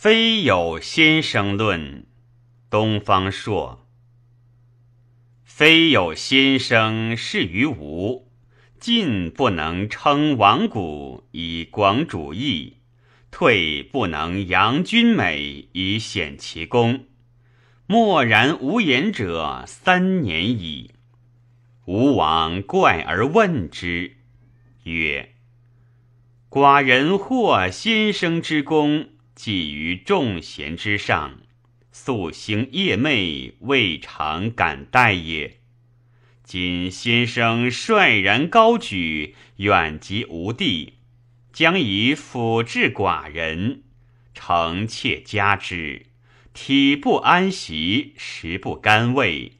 非有先生论，东方朔。非有先生是于吾，进不能称王古以广主义，退不能扬君美以显其功。默然无言者三年矣。吴王怪而问之，曰：“寡人获先生之功。”寄于众贤之上，夙兴夜寐，未尝敢待也。今先生率然高举，远及吴地，将以辅治寡人，诚切加之。体不安席，食不甘味，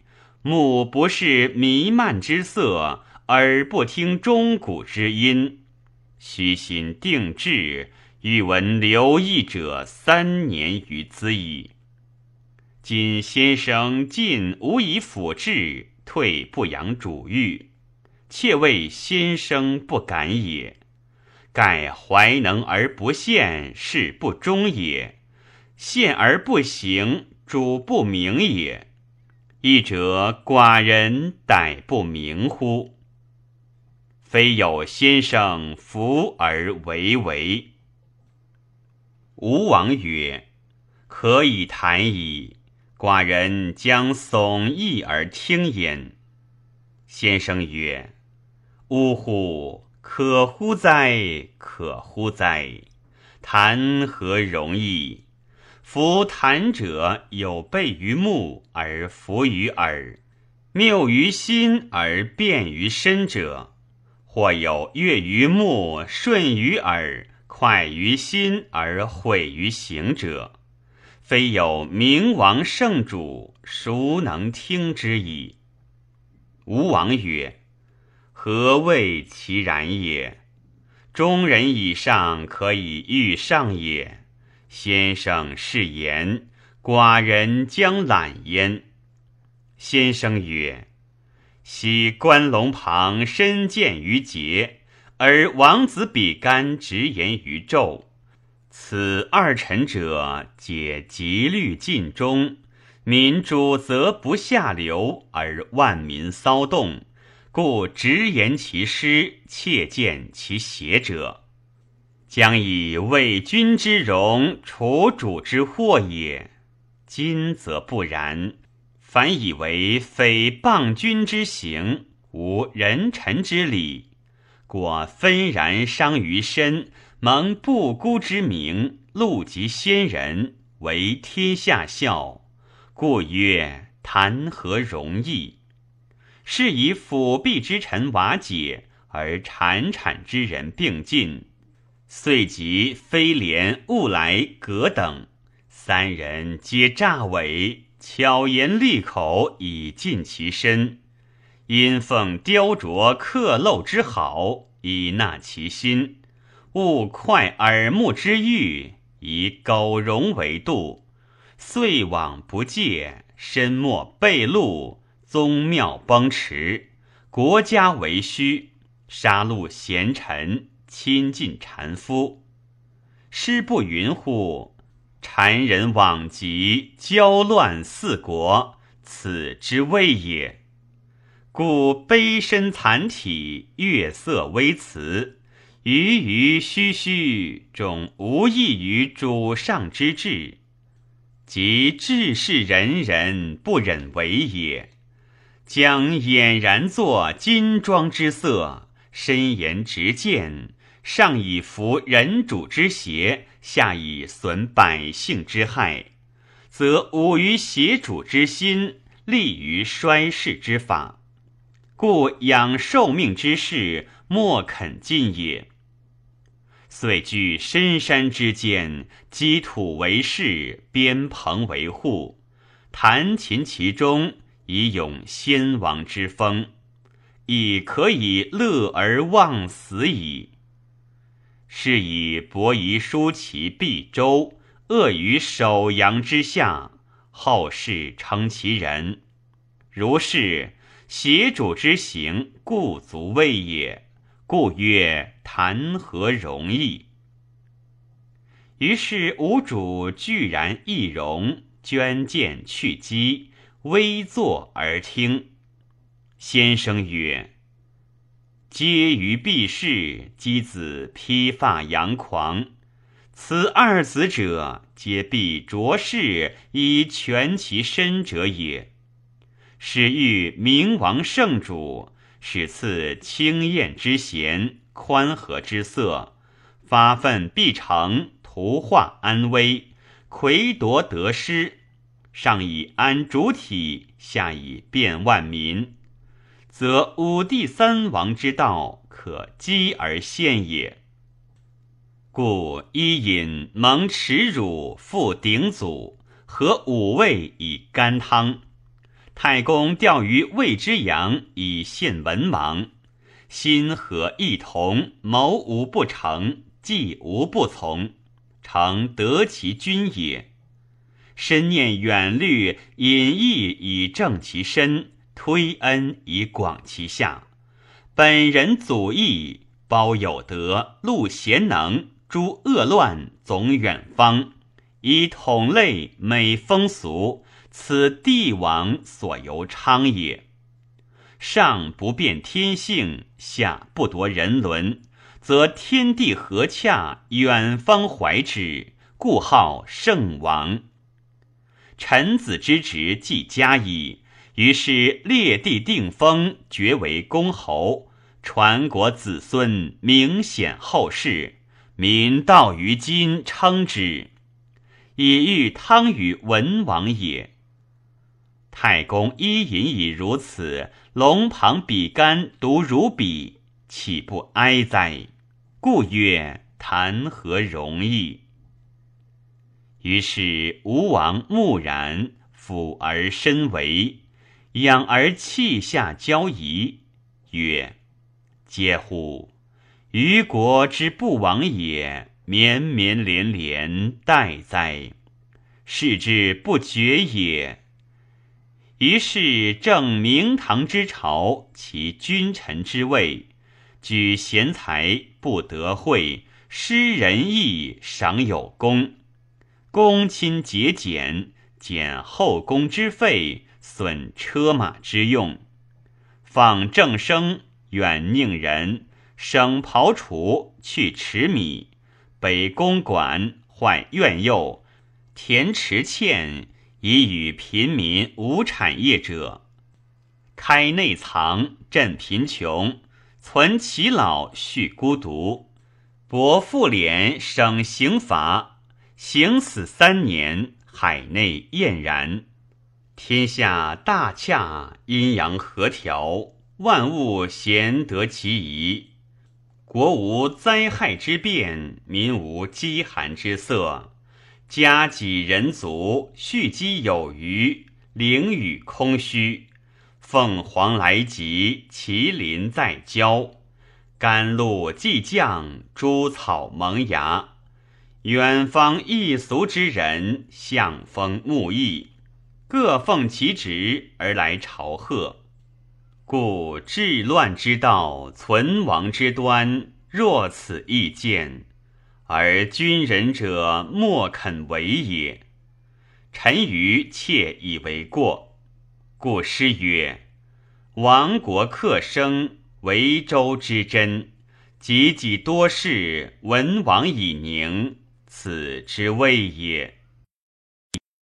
目不视弥漫之色，耳不听钟鼓之音，虚心定志。欲闻留意者三年余兹矣。今先生进无以辅治，退不养主欲，妾谓先生不敢也。盖怀能而不献，是不忠也；献而不行，主不明也。一者寡人逮不明乎？非有先生服而为为。吴王曰：“可以谈矣。寡人将耸意而听焉。”先生曰：“呜呼！可乎哉！可乎哉！谈何容易？夫谈者有悖于目而服于耳，谬于心而变于身者，或有悦于目，顺于耳。”快于心而毁于行者，非有明王圣主，孰能听之矣？吴王曰：“何谓其然也？中人以上可以御上也。先生是言，寡人将览焉。”先生曰：“昔关龙旁身见于节。”而王子比干直言于纣，此二臣者，皆极虑尽忠，民主则不下流，而万民骚动，故直言其师，切见其邪者，将以为君之荣，除主之祸也。今则不然，反以为诽谤君之行，无人臣之礼。果纷然伤于身，蒙不孤之名，禄及先人，为天下笑。故曰：谈何容易？是以辅弼之臣瓦解，而产产之人并进。遂及飞廉、物来、葛等三人，皆诈伪，巧言利口以尽其身。因奉雕琢刻镂之好，以纳其心；勿快耳目之欲，以苟容为度。遂往不戒，身莫被戮，宗庙崩驰，国家为虚，杀戮贤臣，亲近谗夫。师不云乎？谗人罔极，交乱四国，此之谓也。故卑身残体，月色微辞，余余虚虚，终无益于主上之志。即志士仁人不忍为也。将俨然作金装之色，深言直谏，上以服人主之邪，下以损百姓之害，则侮于邪主之心，利于衰世之法。故养受命之事，莫肯尽也。遂据深山之间，积土为室，编棚为户，弹琴其中，以咏先王之风，亦可以乐而忘死矣。是以伯夷叔齐毕周，恶于首阳之下，后世称其人。如是。邪主之行，故足畏也。故曰：谈何容易？于是吾主居然易容，捐剑去机，微坐而听。先生曰：“皆于避世，箕子披发扬狂。此二子者，皆必着世以全其身者也。使欲明王圣主，使赐清艳之贤，宽和之色，发愤必成，图画安危，魁夺得失，上以安主体，下以变万民。”则五帝三王之道可积而现也。故伊尹蒙耻辱，复鼎祖，和五味以甘汤。太公钓于魏之阳，以献文王。心和意同，谋无不成，计无不从，诚得其君也。深念远虑，隐逸以正其身。推恩以广其下，本人祖义，包有德，录贤能，诛恶乱，总远方，以统类美风俗，此帝王所由昌也。上不变天性，下不夺人伦，则天地合洽，远方怀之，故号圣王。臣子之职，既加矣。于是列地定封，爵为公侯，传国子孙，明显后世，民道于今称之，以欲汤与文王也。太公伊尹已如此，龙旁比干独如彼，岂不哀哉？故曰：谈何容易？于是吴王木然，俯而身为。仰而泣下交疑，曰：“嗟乎！虞国之不亡也，绵绵连连，待哉！是之不绝也。”于是正明堂之朝，其君臣之位，举贤才不得惠，施仁义赏有功，公亲节俭，减后宫之费。损车马之用，放正生，远佞人，省庖厨，去池米，北公馆，坏苑囿，田池堑，以与贫民无产业者，开内藏，赈贫穷，存其老，恤孤独，薄赋敛，省刑罚，刑死三年，海内晏然。天下大洽，阴阳和调，万物咸得其宜。国无灾害之变，民无饥寒之色。家己人足，蓄积有余，灵雨空虚。凤凰来集，麒麟在郊。甘露既降，诸草萌芽。远方异俗之人，向风沐意。各奉其职而来朝贺，故治乱之道、存亡之端，若此意见，而君人者莫肯为也。臣愚窃以为过，故诗曰：“亡国克生，为周之贞；己己多事，文王以宁，此之谓也。”